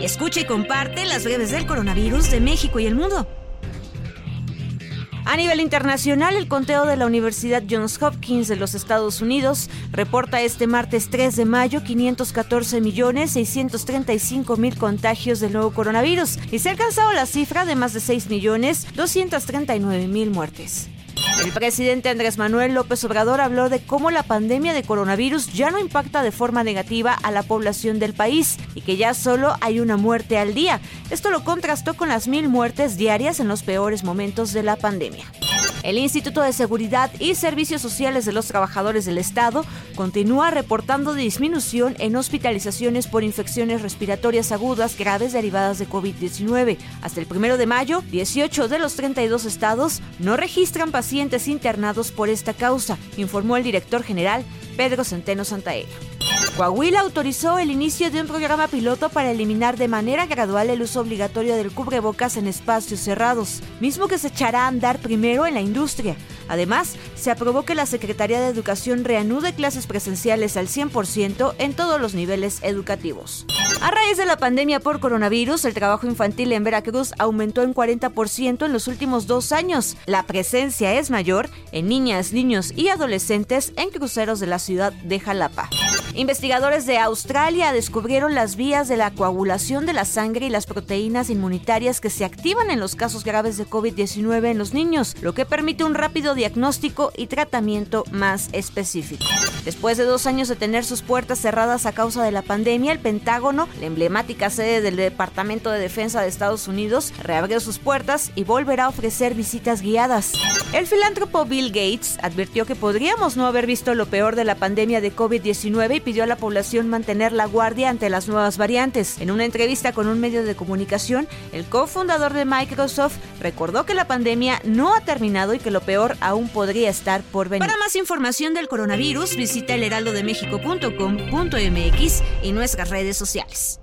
Escucha y comparte las breves del coronavirus de México y el mundo. A nivel internacional, el conteo de la Universidad Johns Hopkins de los Estados Unidos reporta este martes 3 de mayo 514 millones 635 mil contagios del nuevo coronavirus y se ha alcanzado la cifra de más de 6 millones 239 mil muertes. El presidente Andrés Manuel López Obrador habló de cómo la pandemia de coronavirus ya no impacta de forma negativa a la población del país y que ya solo hay una muerte al día. Esto lo contrastó con las mil muertes diarias en los peores momentos de la pandemia. El Instituto de Seguridad y Servicios Sociales de los Trabajadores del Estado continúa reportando disminución en hospitalizaciones por infecciones respiratorias agudas graves derivadas de COVID-19. Hasta el 1 de mayo, 18 de los 32 estados no registran pacientes internados por esta causa, informó el director general Pedro Centeno Santaella. Coahuila autorizó el inicio de un programa piloto para eliminar de manera gradual el uso obligatorio del cubrebocas en espacios cerrados, mismo que se echará a andar primero en la industria. Además, se aprobó que la Secretaría de Educación reanude clases presenciales al 100% en todos los niveles educativos. A raíz de la pandemia por coronavirus, el trabajo infantil en Veracruz aumentó en 40% en los últimos dos años. La presencia es mayor en niñas, niños y adolescentes en cruceros de la ciudad de Jalapa. Investigadores de Australia descubrieron las vías de la coagulación de la sangre y las proteínas inmunitarias que se activan en los casos graves de COVID-19 en los niños, lo que permite un rápido diagnóstico y tratamiento más específico. Después de dos años de tener sus puertas cerradas a causa de la pandemia, el Pentágono, la emblemática sede del Departamento de Defensa de Estados Unidos, reabrió sus puertas y volverá a ofrecer visitas guiadas. El filántropo Bill Gates advirtió que podríamos no haber visto lo peor de la pandemia de COVID-19 y pidió a la población mantener la guardia ante las nuevas variantes. En una entrevista con un medio de comunicación, el cofundador de Microsoft recordó que la pandemia no ha terminado y que lo peor aún podría estar por venir. Para más información del coronavirus, visita elheraldodemexico.com.mx y nuestras redes sociales.